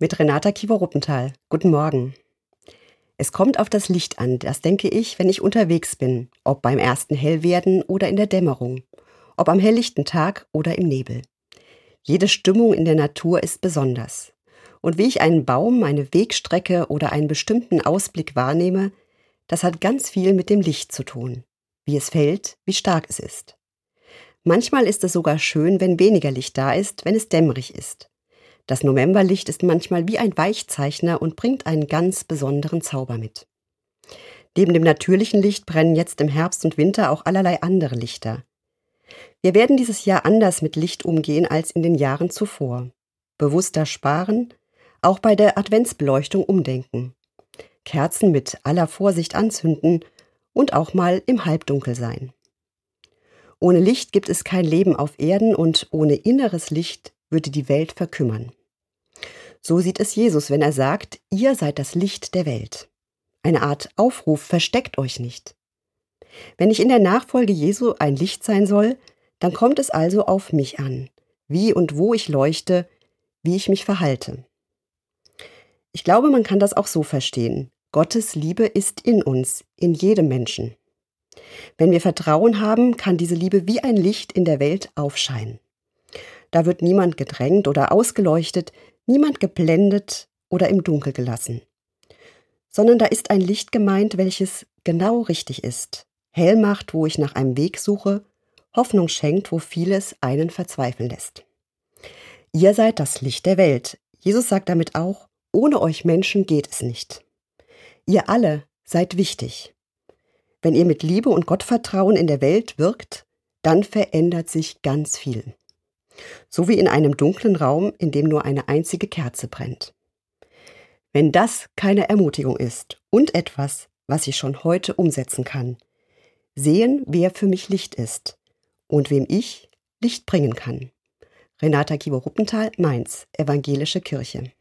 mit Renata Kiewer-Ruppenthal. Guten Morgen. Es kommt auf das Licht an, das denke ich, wenn ich unterwegs bin, ob beim ersten Hellwerden oder in der Dämmerung, ob am helllichten Tag oder im Nebel. Jede Stimmung in der Natur ist besonders. Und wie ich einen Baum, eine Wegstrecke oder einen bestimmten Ausblick wahrnehme, das hat ganz viel mit dem Licht zu tun. Wie es fällt, wie stark es ist. Manchmal ist es sogar schön, wenn weniger Licht da ist, wenn es dämmerig ist. Das Novemberlicht ist manchmal wie ein Weichzeichner und bringt einen ganz besonderen Zauber mit. Neben dem natürlichen Licht brennen jetzt im Herbst und Winter auch allerlei andere Lichter. Wir werden dieses Jahr anders mit Licht umgehen als in den Jahren zuvor. Bewusster sparen, auch bei der Adventsbeleuchtung umdenken. Kerzen mit aller Vorsicht anzünden und auch mal im Halbdunkel sein. Ohne Licht gibt es kein Leben auf Erden und ohne inneres Licht würde die Welt verkümmern. So sieht es Jesus, wenn er sagt, ihr seid das Licht der Welt. Eine Art Aufruf, versteckt euch nicht. Wenn ich in der Nachfolge Jesu ein Licht sein soll, dann kommt es also auf mich an, wie und wo ich leuchte, wie ich mich verhalte. Ich glaube, man kann das auch so verstehen. Gottes Liebe ist in uns, in jedem Menschen. Wenn wir Vertrauen haben, kann diese Liebe wie ein Licht in der Welt aufscheinen. Da wird niemand gedrängt oder ausgeleuchtet, niemand geblendet oder im Dunkel gelassen. Sondern da ist ein Licht gemeint, welches genau richtig ist, hell macht, wo ich nach einem Weg suche, Hoffnung schenkt, wo vieles einen verzweifeln lässt. Ihr seid das Licht der Welt. Jesus sagt damit auch, ohne euch Menschen geht es nicht. Ihr alle seid wichtig. Wenn ihr mit Liebe und Gottvertrauen in der Welt wirkt, dann verändert sich ganz viel so wie in einem dunklen Raum, in dem nur eine einzige Kerze brennt. Wenn das keine Ermutigung ist und etwas, was ich schon heute umsetzen kann, sehen, wer für mich Licht ist und wem ich Licht bringen kann. Renata Gieber-Ruppenthal, Mainz, Evangelische Kirche.